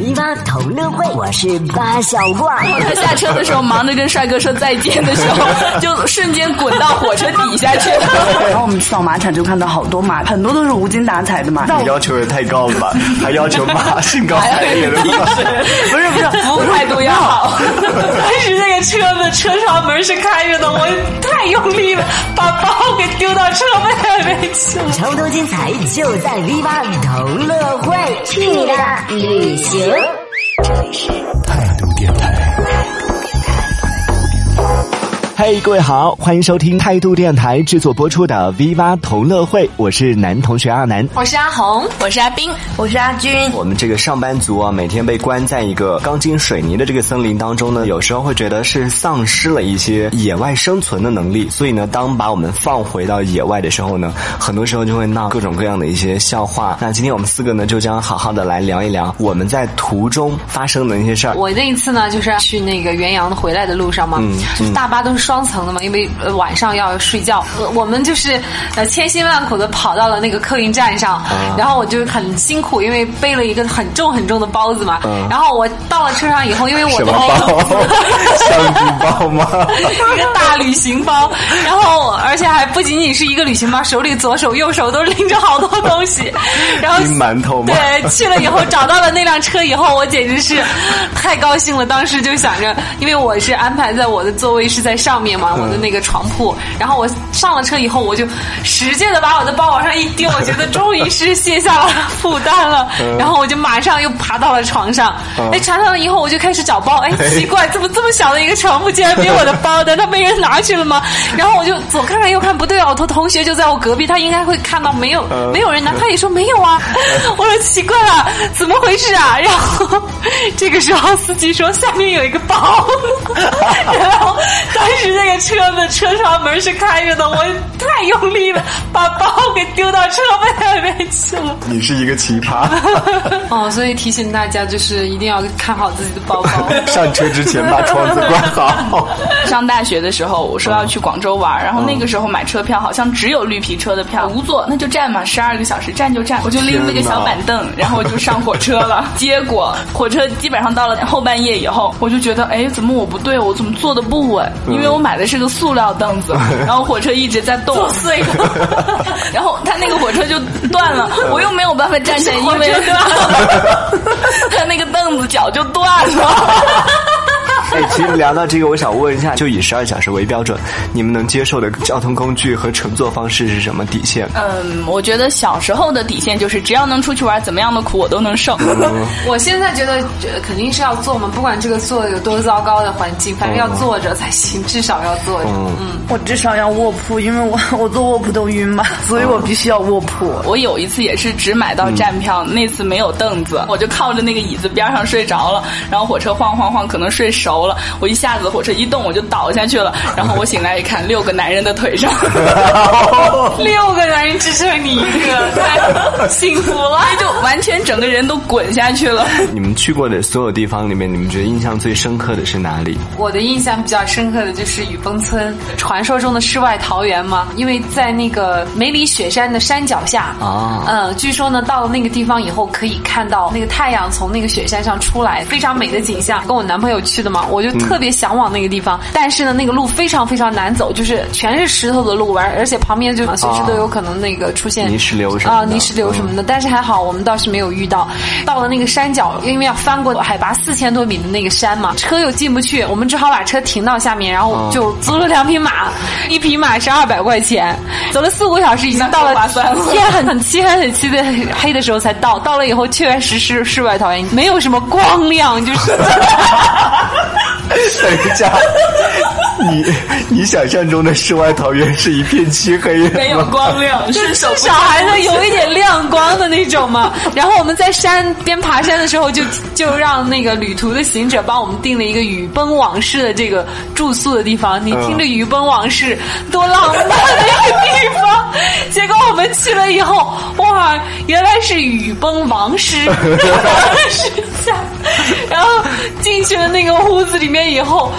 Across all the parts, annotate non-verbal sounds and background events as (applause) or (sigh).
E 泥巴同乐会，我是八小怪。(laughs) 他下车的时候忙着跟帅哥说再见的时候，就瞬间滚到火车底下去了。(laughs) 然后我们扫马场就看到好多马，很多都是无精打采的马。你要求也太高了吧？还要求马兴高采烈的吗？不是不是，服务态度要好。但 (laughs) 是那个车子车窗门是开着的，我太用力了，把包给丢到车外面去了。超多精彩就在 V 八同乐会，去你的旅行。这里是态度电台。嘿，各位好，欢迎收听态度电台制作播出的 V 八同乐会，我是男同学阿南，我是阿红，我是阿冰，我是阿军。我们这个上班族啊，每天被关在一个钢筋水泥的这个森林当中呢，有时候会觉得是丧失了一些野外生存的能力。所以呢，当把我们放回到野外的时候呢，很多时候就会闹各种各样的一些笑话。那今天我们四个呢，就将好好的来聊一聊我们在途中发生的那些事儿。我那一次呢，就是去那个元阳回来的路上嘛，大巴都是双层的嘛，因为呃晚上要睡觉，呃我们就是呃千辛万苦的跑到了那个客运站上，然后我就很辛苦，因为背了一个很重很重的包子嘛，然后我到了车上以后，因为我什么的那个包？(laughs) 相机包吗？一个大旅行包，然后而且还不仅仅是一个旅行包，手里左手右手都拎着好多东西，(laughs) 然后馒头吗？对，去了以后找到了那辆车以后，我简直是太高兴了。当时就想着，因为我是安排在我的座位是在上面嘛，我的那个床铺，然后我上了车以后，我就使劲的把我的包往上一丢，我觉得终于是卸下了负担了，然后我就马上又爬到了床上。哎，床上了以后，我就开始找包，(laughs) 哎，奇怪，怎么这么小的一个床铺竟然没有我的包？难道被人拿去了吗？然后我就左看看右看，不对哦，我同学就在我隔壁，他应该会看到没有没有人拿，他也说没有啊。(laughs) 我说奇怪了，怎么回事啊？然后这个时候司机说下面有一个包，(laughs) 然后当时那个车子车窗门是开着的，我太用力了，把包给丢到车外面去了。你是一个奇葩，(laughs) 哦，所以提醒大家就是一定要看好自己的包包。(laughs) 上车之前把窗子关好。(laughs) 上大学的时候，我说要去广州玩，然后那个时候买车票好像只有绿皮车的票，无座，那就站嘛，十二个小时站就站，我就拎了个小板凳，然后我就上火车了。结果火车基本上到了后半夜以后，我就觉得，哎，怎么我不对，我怎么坐的不稳？因为我买的是个塑料凳子，(laughs) 然后火车一直在动，碎了，(laughs) 然后他那个火车就断了，(laughs) 我又没有办法站起来，因为他那个凳子脚就断了。(laughs) 哎，其实聊到这个，我想问一下，就以十二小时为标准，你们能接受的交通工具和乘坐方式是什么底线？嗯，我觉得小时候的底线就是，只要能出去玩，怎么样的苦我都能受。(laughs) 我现在觉得呃肯定是要坐嘛，不管这个坐有多糟糕的环境，反正要坐着才行，至少要坐着。嗯，我至少要卧铺，因为我我坐卧铺都晕嘛，所以我必须要卧铺。我有一次也是只买到站票，那次没有凳子，我就靠着那个椅子边上睡着了，然后火车晃晃晃，可能睡熟了，我一下子火车一动我就倒下去了，(laughs) 然后我醒来一看，六个男人的腿上，(laughs) 六个男人只剩你一个，太幸福了。就完全整个人都滚下去了。(laughs) 你们去过的所有地方里面，你们觉得印象最深刻的是哪里？我的印象比较深刻的就是雨崩村，传说中的世外桃源嘛，因为在那个梅里雪山的山脚下啊嗯，据说呢，到了那个地方以后可以看到那个太阳从那个雪山上出来，非常美的景象。跟我男朋友去的嘛，我就特别向往那个地方，但是呢，那个路非常非常难走，就是全是石头的路，完而且旁边就随时都有可能那个出现泥石流什么的啊，泥石流什么的。但是还好，我们倒是没有遇到。到了那个山脚，因为要翻过海拔四千多米的那个山嘛，车又进不去，我们只好把车停到下面，然后就租了两匹马，一匹马是二百块钱，走了四五个小时，已经到了天很很漆黑很漆的黑的时候才到。到了以后，确实是世外桃源，没有什么光亮，就是。(laughs) 等一下，你你想象中的世外桃源是一片漆黑，没有光亮，伸手不至少还能有一点亮光的那种嘛。(laughs) 然后我们在山边爬山的时候就，就让那个旅途的行者帮我们订了一个雨崩往事的这个住宿的地方。你听着雨崩往事多浪漫的一个地方，结果我们去了以后，哇，原来是雨崩王师 (laughs) (laughs) 是这样然后进去。了那个屋子里面以后，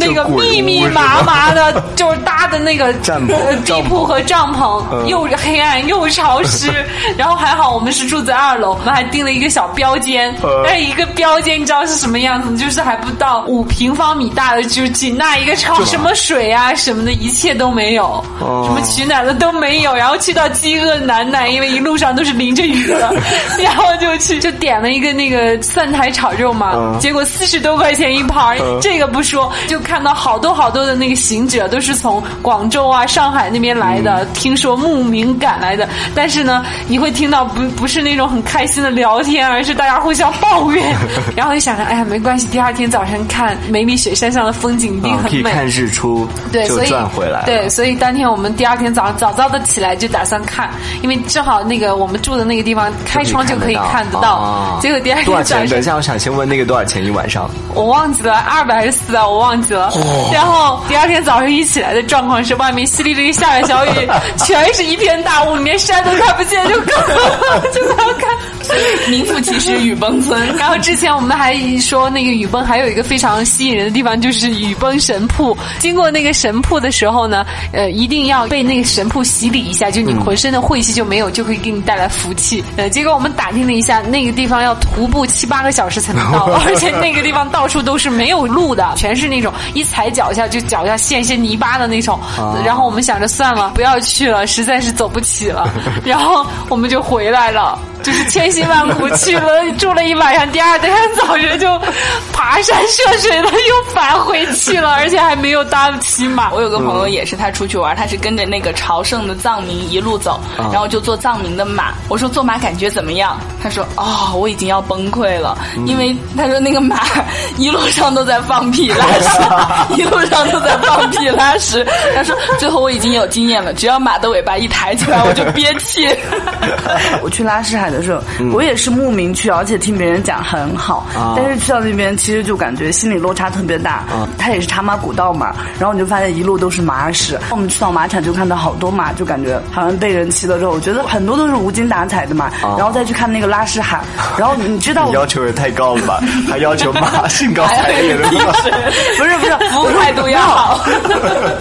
那个秘密密麻麻的，就是搭的那个 (laughs) 呃地铺和帐篷，嗯。又黑暗又潮湿。(laughs) 然后还好我们是住在二楼，我们还订了一个小标间。嗯，但是一个标间你知道是什么样子？就是还不到五平方米大的，就是仅那一个床，什么水啊什么的，一切都没有，哦。什么取暖的都没有。然后去到饥饿难耐，因为一路上都是淋着雨的，(laughs) 然后就去就点了一个那个蒜苔炒肉嘛，嗯。结果四十多块钱一盘这个不说，就看到好多好多的那个行者都是从广州啊、上海那边来的，听说慕名赶来的。但是呢，你会听到不不是那种很开心的聊天，而是大家互相抱怨。(laughs) 然后就想着，哎呀，没关系，第二天早上看梅里雪山上的风景一定啊，很美。可以看日出，对，就所以赚回来。对，所以当天我们第二天早上早早的起来就打算看，因为正好那个我们住的那个地方开窗就可以看得到。哦结果第二？天早上等一下，我想先问那个多少钱一晚上？我忘记了二百还是四啊，我忘记了。然后第二天早上一起来的状况是，外面淅沥沥下着小雨，全是一片大雾，连山都看不见，就更 (laughs) 就不要看。(laughs) 名副其实雨崩村。然后之前我们还说那个雨崩还有一个非常吸引人的地方，就是雨崩神瀑。经过那个神瀑的时候呢，呃，一定要被那个神瀑洗礼一下，就你浑身的晦气就没有，就会给你带来福气。呃，结果我们打听了一下，那个地方要徒步七八个小时才能到，(laughs) 而且那个地方到处都是没有路的，全是那种一踩脚下就脚下陷一些泥巴的那种。然后我们想着算了，不要去了，实在是走不起了，然后我们就回来了。就是千辛万苦去了，住了一晚上，第二天早晨就爬山涉水的又返回去了，而且还没有搭骑马。(laughs) 我有个朋友也是，他出去玩，他是跟着那个朝圣的藏民一路走，然后就坐藏民的马。我说坐马感觉怎么样？他说哦，我已经要崩溃了，因为他说那个马一路上都在放屁拉屎，(laughs) 一路上都在放屁拉屎。他说最后我已经有经验了，只要马的尾巴一抬起来，我就憋气。(laughs) 我去拉市海的时候，我也是慕名去，而且听别人讲很好，啊但是去到那边其实就感觉心理落差特别大。它也是茶马古道嘛，然后你就发现一路都是马屎。我们去到马场就看到好多马，就感觉好像被人骑了之后，我觉得很多都是无精打采的嘛。然后再去看那个拉市海，然后你知道你 (laughs) 要求也太高了吧？还要求马兴高采烈的吗？(laughs) 不是不是服务态度要好。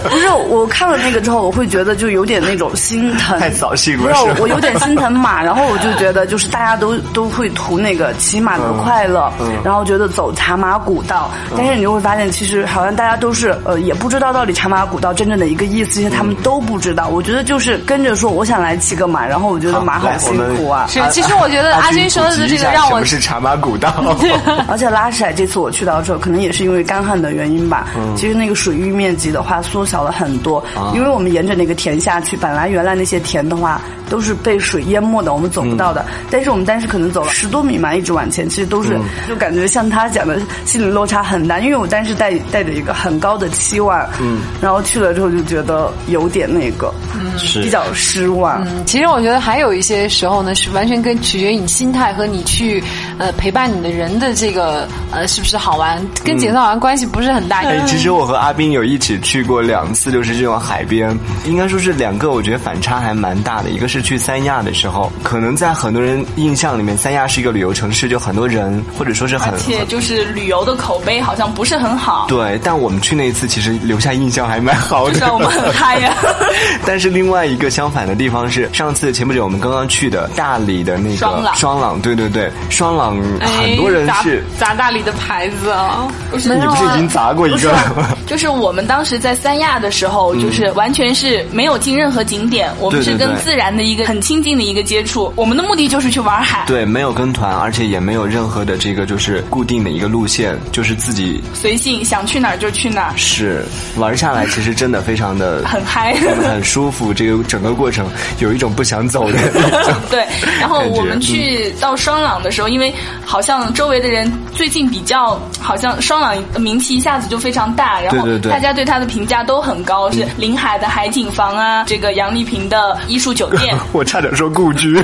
不是，我看了那个之后，我会觉得就有点那种心疼，太扫兴了是我有点心疼马，然后我就觉得就是大家都都会图那个骑马的快乐，然后觉得走茶马古道，但是你就会发现，其实好像大家都是呃也不知道到底茶马古道真正的一个意思，其实他们都不知道。我觉得就是跟着说我想来骑个马，然后我觉得马好辛苦啊。是，其实我觉得阿军说的这个让我什么是茶马古道？(laughs) 而且拉屎海这次我去到的时候，可能也是因为干旱的原因吧。其实那个水域面积的话缩小了很多，因为我们沿着那个田下去，本来原来那些田的话都是被水淹没的，我们走不到的。但是我们当时可能走了十多米嘛，一直往前，其实都是、就感觉像他讲的心理落差很大，因为我当时带带着一个很高的期望，嗯，然后去了之后就觉得有点那个，是比较失望。其实我觉得还有一些时候呢，是完全跟取决于你心态和你去呃陪伴你的人的这个呃是不是好玩，跟节奏好像关系不是很大。哎，其实我和阿斌有一起去过两次，就是这种海边，应该说是两个，我觉得反差还蛮大的。一个是去三亚的时候，可能在很多人印象里面，三亚是一个旅游城市，就很多人，或者说是很而且就是旅游的口碑好像不是很好，对。但我们去那一次，其实留下印象还蛮好的。虽然我们很嗨呀。(laughs) 但是另外一个相反的地方是，上次前不久我们刚刚去的大理的那个双朗双朗，对对对，双廊哎很多人是，砸砸大理的牌子啊，不是你不是已经砸过一个了吗？就是我们当时在三亚的时候，就是完全是没有进任何景点，我们是跟自然的一个很亲近的一个接触。我们的目的就是去玩海，对，没有跟团，而且也没有任何的这个就是固定的一个路线，就是自己随性想去哪儿就去哪儿，是玩下来，其实真的非常的很嗨。很舒服。这个整个过程有一种不想走的 (laughs) (laughs) 对，然后我们去到双廊的时候，因为好像周围的人最近比较，好像双廊名气一下子就非常大，然后大家对它的评价都很高，是临海的海景房啊，这个杨丽萍的艺术酒店，(laughs) 我差点说故居，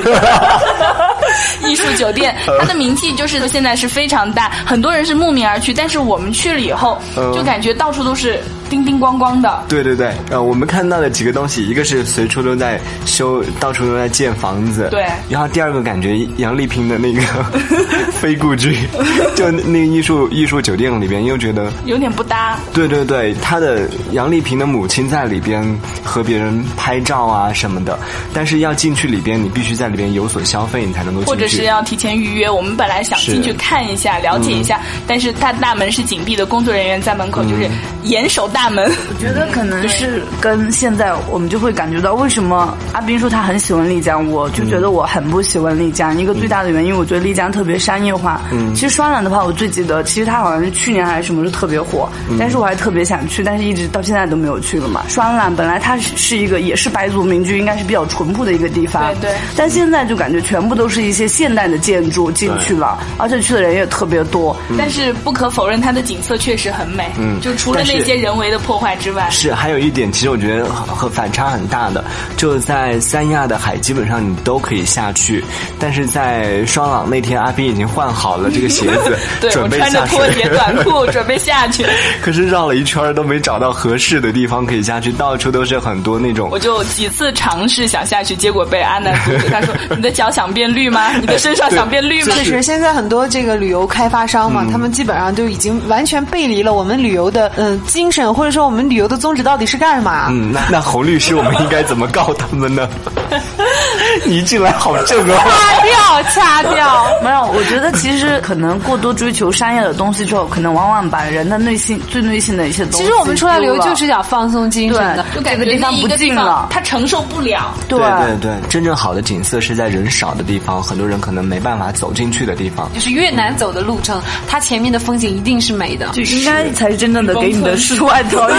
(laughs) 艺术酒店，它的名气就是现在是非常大，很多人是慕名而去。但是我们去了以后，就感觉到处都是叮叮咣咣的。对对对，呃，我们看到的几个东西，一个是随处都在修，到处都在建房子。对。然后第二个感觉杨丽萍的那个 (laughs) 非故居，(laughs) 就那个艺术艺术酒店里边，又觉得有点不搭。对对对，他的杨丽萍的母亲在里边和别人拍照啊什么的，但是要进去里边，你必须在里边有所消费，你才能够进去。或者是要提前预约。我们本来想进去看一下、了解一下，但是它大门是紧闭的，工作人员在门口就是严守大门。我觉得可能是跟现在我们就会感觉到，为什么阿斌说他很喜欢丽江，我就觉得我很不喜欢丽江。一个最大的原因，我觉得丽江特别商业化。嗯，其实双廊的话，我最记得，其实它好像是去年还是什么时候特别火，但是我还特别想去，但是一直到现在都没有去了嘛。双廊本来它是一个也是白族民居，应该是比较淳朴的一个地方。对对。但现在就感觉全部都是一些现代的建筑进去了，而且去的人也特别多。但是不可否认，它的景色确实很美。嗯，就除了那些人为的破坏之外，是还有一点，其实我觉得和反差很大的，就在三亚的海，基本上你都可以下去，但是在双廊那天，阿斌已经换好了这个鞋子，(laughs) 准备穿着拖鞋短裤准备下去。(laughs) 可是绕了一圈都没找到合适的地方可以下去，到处都是很多那种。我就几次尝试想下去，结果被阿南阻止。他说：“你的脚想变绿吗？你的身上想变绿吗？”确实，现在很多这个旅游开发商嘛，他们基本上就已经完全背离了我们旅游的嗯精神，或者说我们旅游的宗旨到底是干嘛？嗯，那那洪律师，我们应该怎么告他们呢？(laughs) 你一进来好正啊！掐掉，掐掉。没有，我觉得其实可能过多追求商业的东西之后，可能往往把人的内心最内心的一些东西。其实我们出来旅游就是想放松精神的，就感觉地方不近了，他承受不了。对对对，真正好的景色是在人少的地方，很多人可能没办法走进去的地方。就是越难走的路程，它前面的风景一定是美的，就应该才是真正的给你的世外 (laughs) 桃源。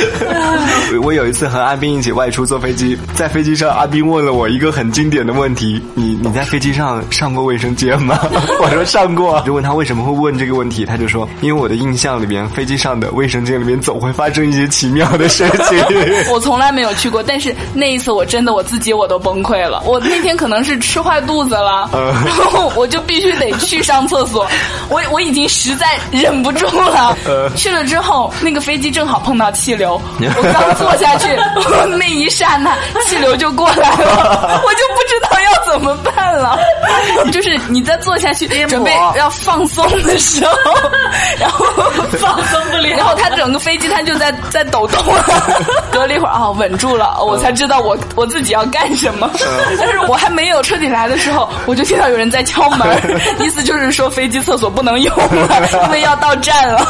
(laughs) 我有一次和阿斌一起外出坐飞机，在飞机上，阿斌问了我一个很经典的问题：“你你在飞机上上过卫生间吗？” (laughs) 我说上过。就问他为什么会问这个问题，他就说：“因为我的印象里面，飞机上的卫生间里面总会发生一些奇妙的事情。(laughs) ”我从来没有去过，但是那一次我真的我自己我都崩溃了。我那天可能是吃坏肚子了，然后我就必须得去上厕所。我我已经实在忍不住了。去了之后，那个飞机正好碰到气流，我刚坐下去，(laughs) 那一刹那气流就过来了，我就不怎么办了。(laughs) 就是你在坐下去准备要放松的时候，(laughs) 然后放松不了，然后他整个飞机他就在在抖动了。(laughs) 隔了一会儿啊，稳住了，我才知道我我自己要干什么。但是我还没有彻底来的时候，我就听到有人在敲门，意思就是说飞机厕所不能用了，因为要到站了。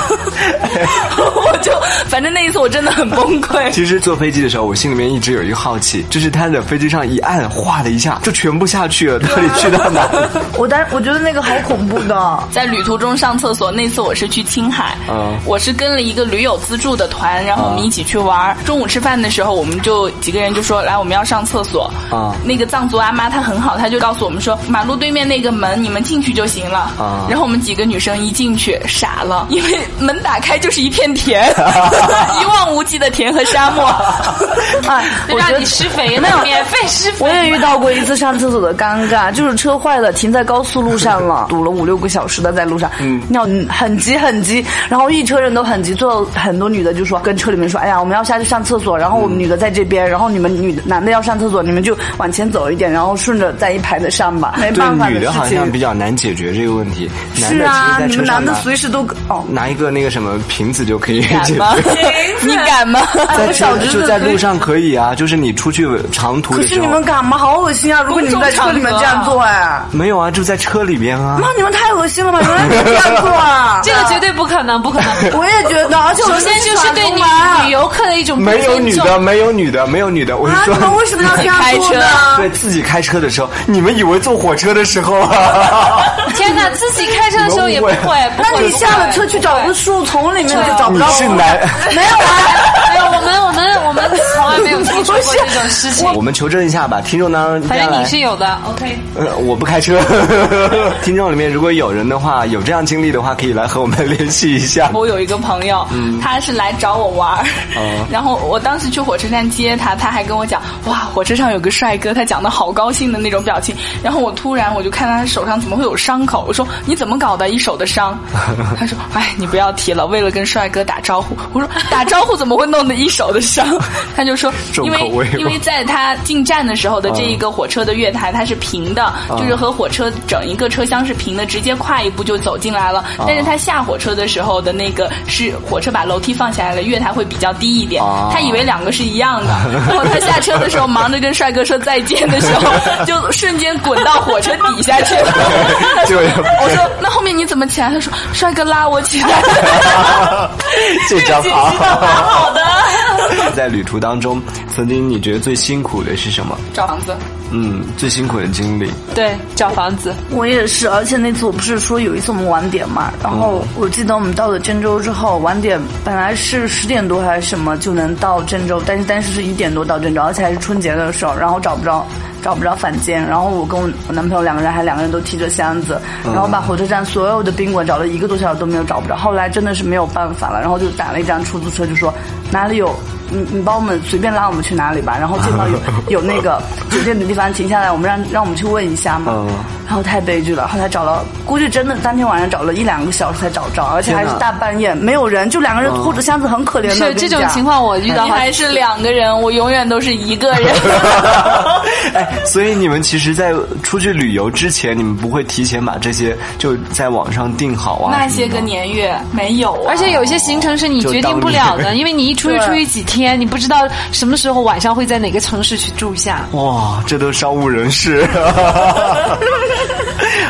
我就反正那一次我真的很崩溃。其实坐飞机的时候，我心里面一直有一个好奇，就是他在飞机上一按，哗的一下就全部下去了，到底去到哪？(laughs) 我当我觉得那个好恐怖的，在旅途中上厕所。那次我是去青海，嗯，我是跟了一个驴友资助的团，然后我们一起去玩。中午吃饭的时候，我们就几个人就说来，我们要上厕所。啊，那个藏族阿妈她很好，她就告诉我们说，马路对面那个门你们进去就行了。啊，然后我们几个女生一进去傻了，(laughs) 因为门打开就是一片田，(laughs) 一望无际的田和沙漠。啊，我让你施肥呢免费施肥。我也遇到过一次上厕所的尴尬，就是车坏了，停在高速路上了，(laughs) 堵了五六个小时的在路上，嗯，尿很急很急，然后一车人都很急，最后很多女的就说跟车里面说，哎呀，我们要下去上厕所，然后我们女的在这边，然后你们女的男的要上厕所，你们就往前走一点，然后顺着在一排的上吧。没办法女的好像比较难解决这个问题。是啊，你们男的随时都哦，拿一个那个什么瓶子就可以解决。你敢吗？在 (laughs) 小就在路上可以啊，就是你出去长途。可是你们敢吗？好恶心啊！如果你们在车里面这样做，哎，没有啊，就在车里边啊。妈，你们太恶心了吧！原来你这样做啊？(laughs) 这个绝对不可能，不可能。(laughs) 我也觉得，而且首先就是对你旅游客的一种没有女的，没有女的，没有女的。我是说，你们为什么要这样开车？对自己开车的时候，你们以为坐火车的时候啊？(laughs) 天哪，自己开车的时候也不会。那你下了车去找个树丛里面就找不到。你是男？没有啊，没有。我们我们我们从来没有听说过这种事情。我们求证一下吧，听众当中，反正你是有的，OK。呃，我不开车。(laughs) 听众里面如果有人的话，有这样经历的话，可以来和我们联系一下。我有一个朋友，他是来找我玩儿，嗯 (laughs) 然后我当时去火车站接他，他还跟我讲，哇，火车上有个帅哥，他讲的好高兴的那种表情。然后我突然我就看他手上怎么会有伤口，我说你怎么搞的，一手的伤？(laughs) 他说，哎，你不要提了，为了跟帅哥打招呼。我说打招呼怎么会弄得一手的伤？(laughs) 他就说，因为因为在他进站的时候的这一个火车的月台它是平的，就是和火车整一个车厢是平的，直接跨一步就走进来了。但是他下火车的时候的那个是火车把楼梯放下来了，月台会比较低一点哦。他以为两个是一样的，(laughs) 然后他下车的时候忙着跟帅哥说再见的时候，(laughs) 就瞬间滚到火车底下去了。我说那后面你怎么起来？他说帅哥拉我起来。这招解析的蛮好的。在旅途当中，曾经你觉得最辛苦的是什么？找房子。嗯，最辛苦的经历。对，找房子。我也是，而且那次我不是说有一次我们晚点嘛，然后我记得我们到了郑州之后，晚点本来是十点多还是什么就能到郑州，但是但是是一点多到郑州，而且还是春节的时候，然后找不着找不着房间，然后我跟我我男朋友两个人还两个人都提着箱子，然后把火车站所有的宾馆找了一个多小时都没有找不着，后来真的是没有办法了，然后就打了一辆出租车，就说哪里有。你你帮我们随便拉我们去哪里吧，然后见到有 (laughs) 有那个酒店的地方停下来，我们让让我们去问一下嘛。嗯然后太悲剧了，后来找了，估计真的当天晚上找了一两个小时才找着，而且还是大半夜，没有人，就两个人拖着箱子，很可怜的。是这种情况我遇到还是两个人，我永远都是一个人。(laughs) (laughs) 哎，所以你们其实，在出去旅游之前，你们不会提前把这些就在网上订好啊？那些个年月没有、啊，而且有些行程是你决定不了的，因为你一出去出去几天，你不知道什么时候晚上会在哪个城市去住下。哇，这都商务人士。(laughs)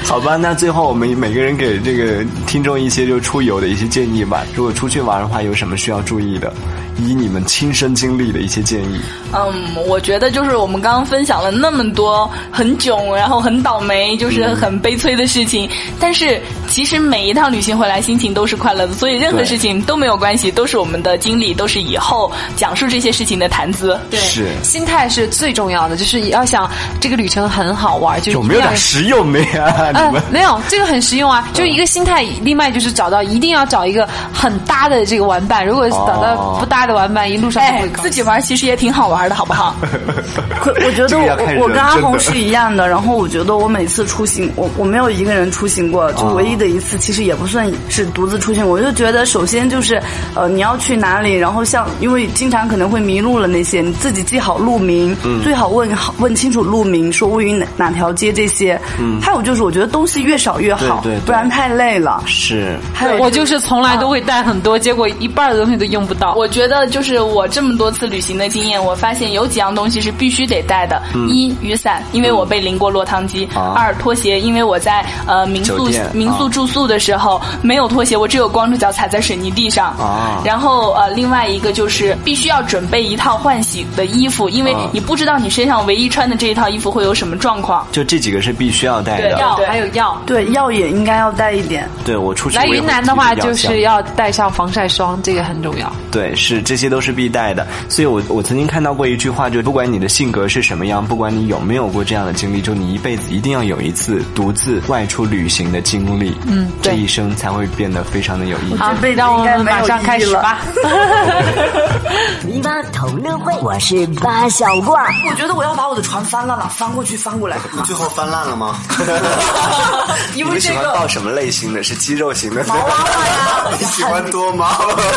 好吧，那最后我们每个人给这个听众一些就出游的一些建议吧。如果出去玩的话，有什么需要注意的？以你们亲身经历的一些建议。嗯，我觉得就是我们刚刚分享了那么多很囧，然后很倒霉，就是很悲催的事情。但是其实每一趟旅行回来，心情都是快乐的，所以任何事情都没有关系，都是我们的经历，都是以后讲述这些事情的谈资。对，是心态是最重要的，就是要想这个旅程很好玩，就有没有点实用的呀？你嗯们，没有，这个很实用啊，就是一个心态。另外就是找到，一定要找一个很搭的这个玩伴。如果找到不搭的玩伴，一路上。自己玩其实也挺好玩的，好不好？(laughs) 可我觉得我我跟阿红是一样的，然后我觉得我每次出行，我我没有一个人出行过，就唯一的一次，其实也不算是独自出行。我就觉得，首先就是呃你要去哪里，然后像因为经常可能会迷路了那些，你自己记好路名，最好问好问清楚路名，说位于哪哪条街这些。嗯。还有就是我觉得东西越少越好，对对对。不然太累了。是。还有我就是从来都会带很多，结果一半的东西都用不到。我觉得就是我这么多次旅行的经验，我发现有几样东西是必须得带的：一雨伞，因为我被淋过落汤鸡；啊。二拖鞋，因为我在呃民宿民宿啊住宿的时候没有拖鞋，我只有光着脚踩在水泥地上。啊然后呃，另外一个就是必须要准备一套换洗的衣服，因为啊你不知道你身上唯一穿的这一套衣服会有什么状况。就这几个是必须要带对的。药还有药。对药也应该要带一点。对我出去来云南的话，就是要带上防晒霜，这个很重要。对，是这些都是必带的。所以我我曾经看到过一句话，就不管你的性格是什么样，不管你有没有过这样的经历，就你一辈子一定要有一次独自外出旅行的经历，嗯，这一生才会变得非常的有意义。好让我们马上开始吧。(laughs) 同乐会，我是八小怪。我觉得我要把我的船翻烂了，翻过去翻过来。最后翻烂了吗？(laughs) 因你们喜欢为这个抱什么类型的？是肌肉型的？毛娃娃呀你喜欢多毛？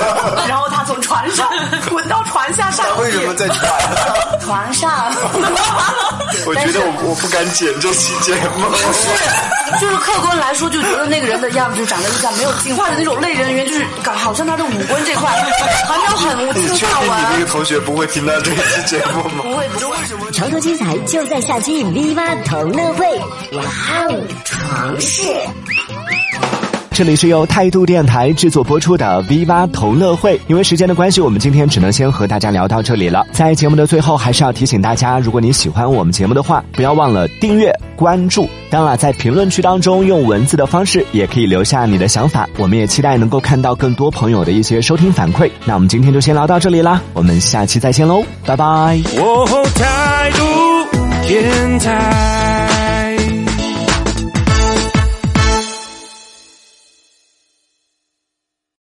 (laughs) 然后他从船上 (laughs) 滚到船下上为什么在船上？船上？我觉得我我不敢剪这期节目。就是客观来说，就觉得那个人的样子长得就像没有进化的那种类人猿，就是感好像他的五官这块好像很无你精打确定你那纹个。同学不会听到这一期节目吗？不会不会，超多精彩就在下期 V 八同乐会，哇哦，床事。这里是由态度电台制作播出的 V 八同乐会。因为时间的关系，我们今天只能先和大家聊到这里了。在节目的最后，还是要提醒大家，如果你喜欢我们节目的话，不要忘了订阅、关注。当然，在评论区当中用文字的方式也可以留下你的想法，我们也期待能够看到更多朋友的一些收听反馈。那我们今天就先聊到这里啦，我们下期再见喽，拜拜。哦，态度电台。